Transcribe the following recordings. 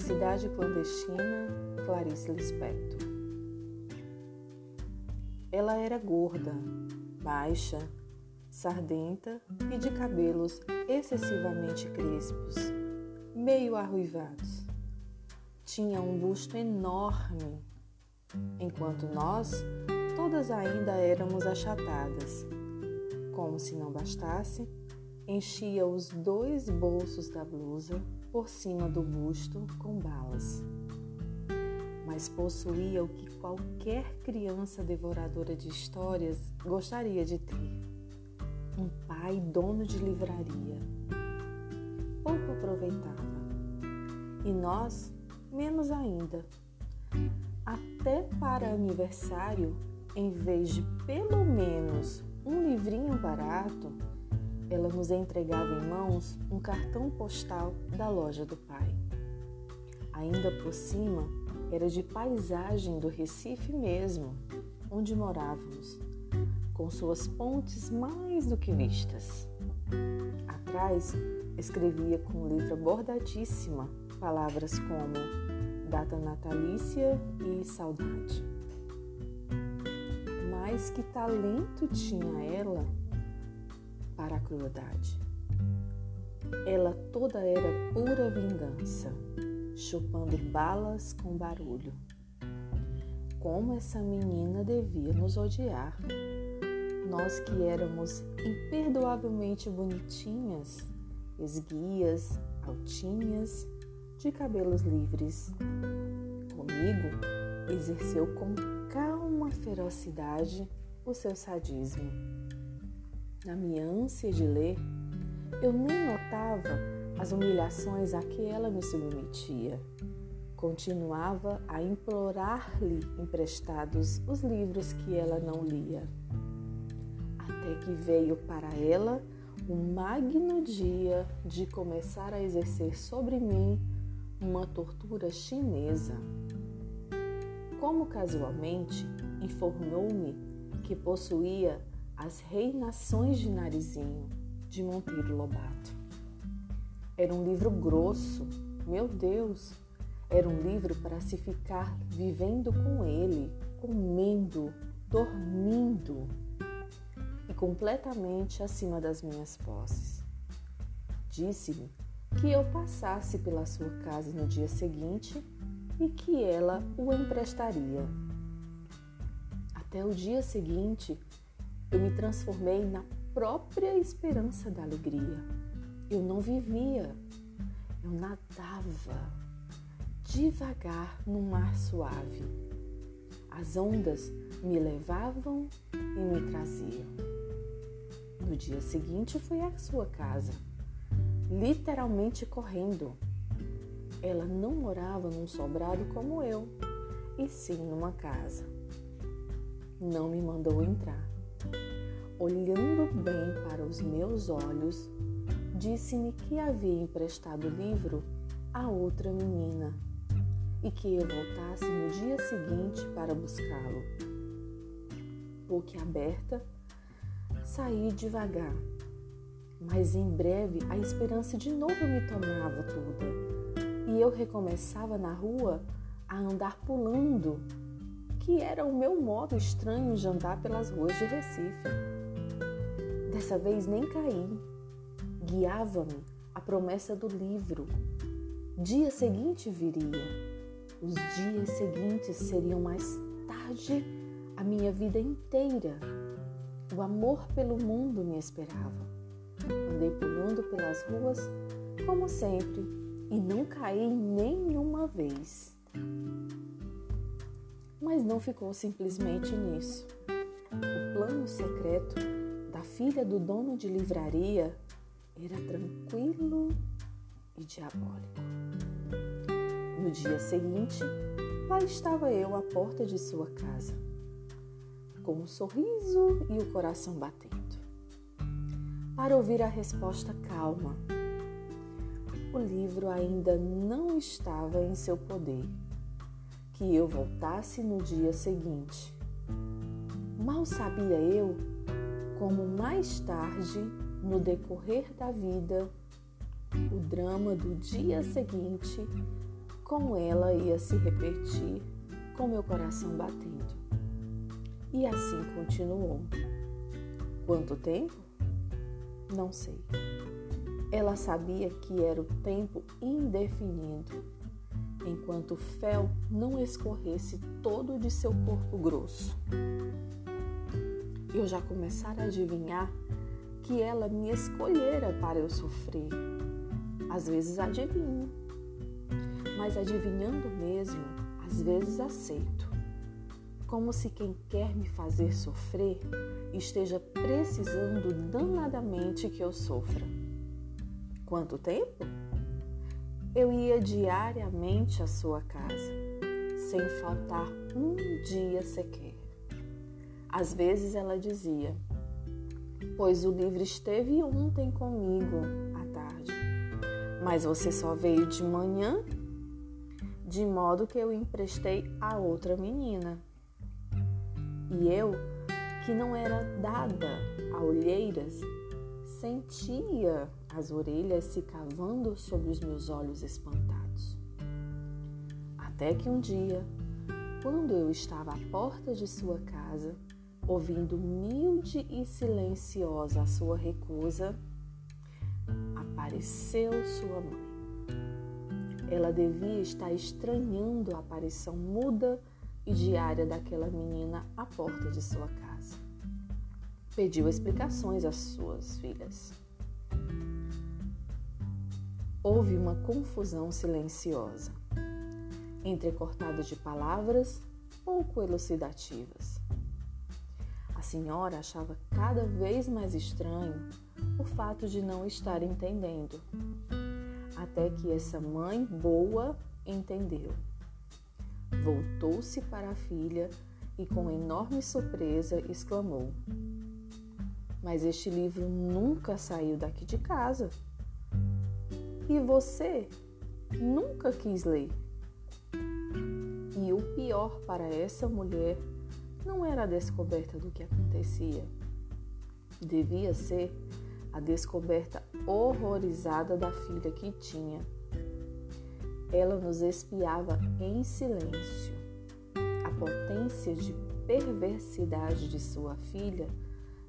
Felicidade Clandestina, Clarice Lispector. Ela era gorda, baixa, sardenta e de cabelos excessivamente crespos, meio arruivados. Tinha um busto enorme, enquanto nós todas ainda éramos achatadas. Como se não bastasse, enchia os dois bolsos da blusa por cima do busto com balas. Mas possuía o que qualquer criança devoradora de histórias gostaria de ter: um pai dono de livraria. Pouco aproveitava. E nós, menos ainda. Até para aniversário, em vez de pelo menos um livrinho barato, ela nos entregava em mãos um cartão postal da loja do pai. Ainda por cima, era de paisagem do Recife mesmo, onde morávamos, com suas pontes mais do que vistas. Atrás, escrevia com letra bordadíssima palavras como data natalícia e saudade. Mas que talento tinha ela para a crueldade. Ela toda era pura vingança, chupando balas com barulho. Como essa menina devia nos odiar. Nós que éramos imperdoavelmente bonitinhas, esguias, altinhas, de cabelos livres. Comigo, exerceu com calma ferocidade o seu sadismo na minha ânsia de ler, eu nem notava as humilhações a que ela me submetia. Continuava a implorar-lhe emprestados os livros que ela não lia. Até que veio para ela o magno dia de começar a exercer sobre mim uma tortura chinesa. Como casualmente informou-me que possuía as Reinações de Narizinho, de Monteiro Lobato. Era um livro grosso, meu Deus! Era um livro para se ficar vivendo com ele, comendo, dormindo e completamente acima das minhas posses. Disse-me que eu passasse pela sua casa no dia seguinte e que ela o emprestaria. Até o dia seguinte, eu me transformei na própria esperança da alegria. Eu não vivia, eu nadava devagar num mar suave. As ondas me levavam e me traziam. No dia seguinte fui à sua casa, literalmente correndo. Ela não morava num sobrado como eu, e sim numa casa. Não me mandou entrar olhando bem para os meus olhos, disse-me que havia emprestado o livro a outra menina e que eu voltasse no dia seguinte para buscá-lo. aberta, saí devagar, mas em breve a esperança de novo me tomava toda e eu recomeçava na rua a andar pulando, que era o meu modo estranho de andar pelas ruas de Recife. Dessa vez nem caí. Guiava-me a promessa do livro. Dia seguinte viria. Os dias seguintes seriam mais tarde a minha vida inteira. O amor pelo mundo me esperava. Andei pulando pelas ruas como sempre e não caí nenhuma vez. Mas não ficou simplesmente nisso. O plano secreto a filha do dono de livraria era tranquilo e diabólico. No dia seguinte, lá estava eu à porta de sua casa, com um sorriso e o coração batendo, para ouvir a resposta calma. O livro ainda não estava em seu poder, que eu voltasse no dia seguinte. Mal sabia eu como mais tarde, no decorrer da vida, o drama do dia seguinte como ela ia se repetir com meu coração batendo. E assim continuou. Quanto tempo? Não sei. Ela sabia que era o tempo indefinido, enquanto o fel não escorresse todo de seu corpo grosso. Eu já começara a adivinhar que ela me escolhera para eu sofrer. Às vezes adivinho, mas adivinhando mesmo, às vezes aceito. Como se quem quer me fazer sofrer esteja precisando danadamente que eu sofra. Quanto tempo? Eu ia diariamente à sua casa, sem faltar um dia sequer. Às vezes ela dizia: Pois o livro esteve ontem comigo à tarde, mas você só veio de manhã, de modo que eu emprestei a outra menina. E eu, que não era dada a olheiras, sentia as orelhas se cavando sobre os meus olhos espantados. Até que um dia, quando eu estava à porta de sua casa, ouvindo humilde e silenciosa a sua recusa, apareceu sua mãe. Ela devia estar estranhando a aparição muda e diária daquela menina à porta de sua casa. Pediu explicações às suas filhas. Houve uma confusão silenciosa, entrecortada de palavras pouco elucidativas. Senhora achava cada vez mais estranho o fato de não estar entendendo, até que essa mãe boa entendeu. Voltou-se para a filha e, com enorme surpresa, exclamou: Mas este livro nunca saiu daqui de casa. E você nunca quis ler. E o pior para essa mulher não era a descoberta do que acontecia. Devia ser a descoberta horrorizada da filha que tinha. Ela nos espiava em silêncio. A potência de perversidade de sua filha,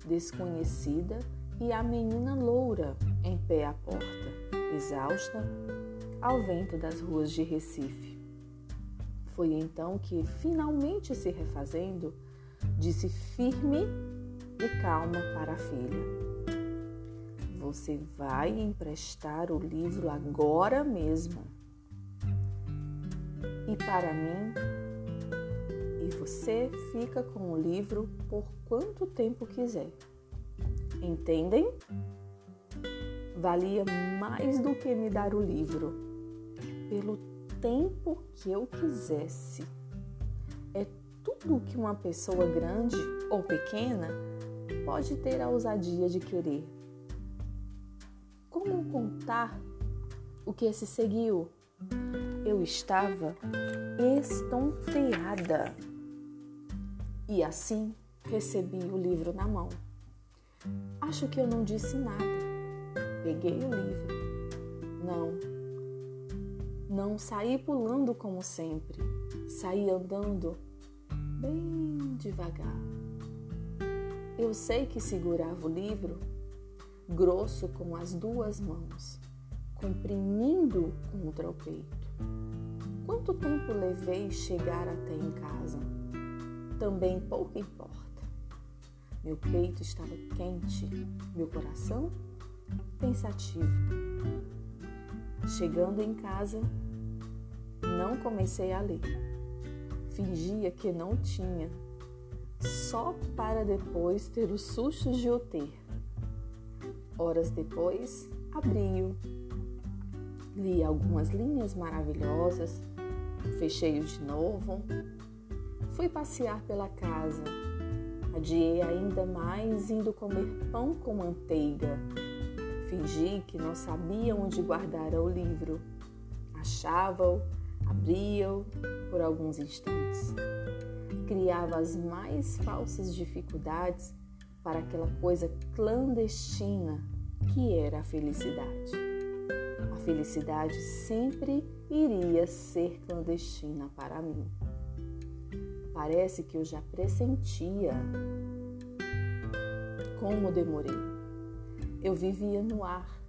desconhecida, e a menina loura em pé à porta exausta, ao vento das ruas de Recife. Foi então que, finalmente se refazendo, disse firme e calma para a filha: Você vai emprestar o livro agora mesmo. E para mim, e você fica com o livro por quanto tempo quiser. Entendem? valia mais do que me dar o livro, pelo tempo que eu quisesse. Tudo que uma pessoa grande ou pequena pode ter a ousadia de querer. Como contar o que se seguiu? Eu estava estonteada. E assim recebi o livro na mão. Acho que eu não disse nada Peguei o livro. Não. Não saí pulando como sempre. Saí andando bem devagar. Eu sei que segurava o livro grosso com as duas mãos, comprimindo contra o peito. Quanto tempo levei chegar até em casa? Também pouco importa. Meu peito estava quente, meu coração pensativo. Chegando em casa, não comecei a ler. Fingia que não tinha, só para depois ter o susto de o ter. Horas depois, abri-o. Li algumas linhas maravilhosas, fechei-o de novo. Fui passear pela casa. Adiei ainda mais indo comer pão com manteiga Fingi que não sabia onde guardara o livro. Achava-o, abria-o por alguns instantes. Criava as mais falsas dificuldades para aquela coisa clandestina que era a felicidade. A felicidade sempre iria ser clandestina para mim. Parece que eu já pressentia como demorei. Eu vivia no ar,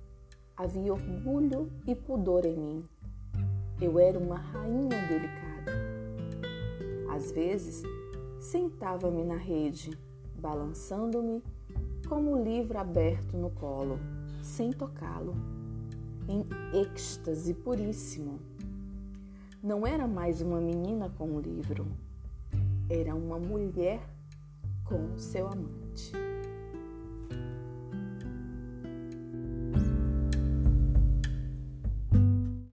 havia orgulho e pudor em mim. Eu era uma rainha delicada. Às vezes, sentava-me na rede, balançando-me como um livro aberto no colo, sem tocá-lo, em êxtase puríssimo. Não era mais uma menina com um livro, era uma mulher com seu amante.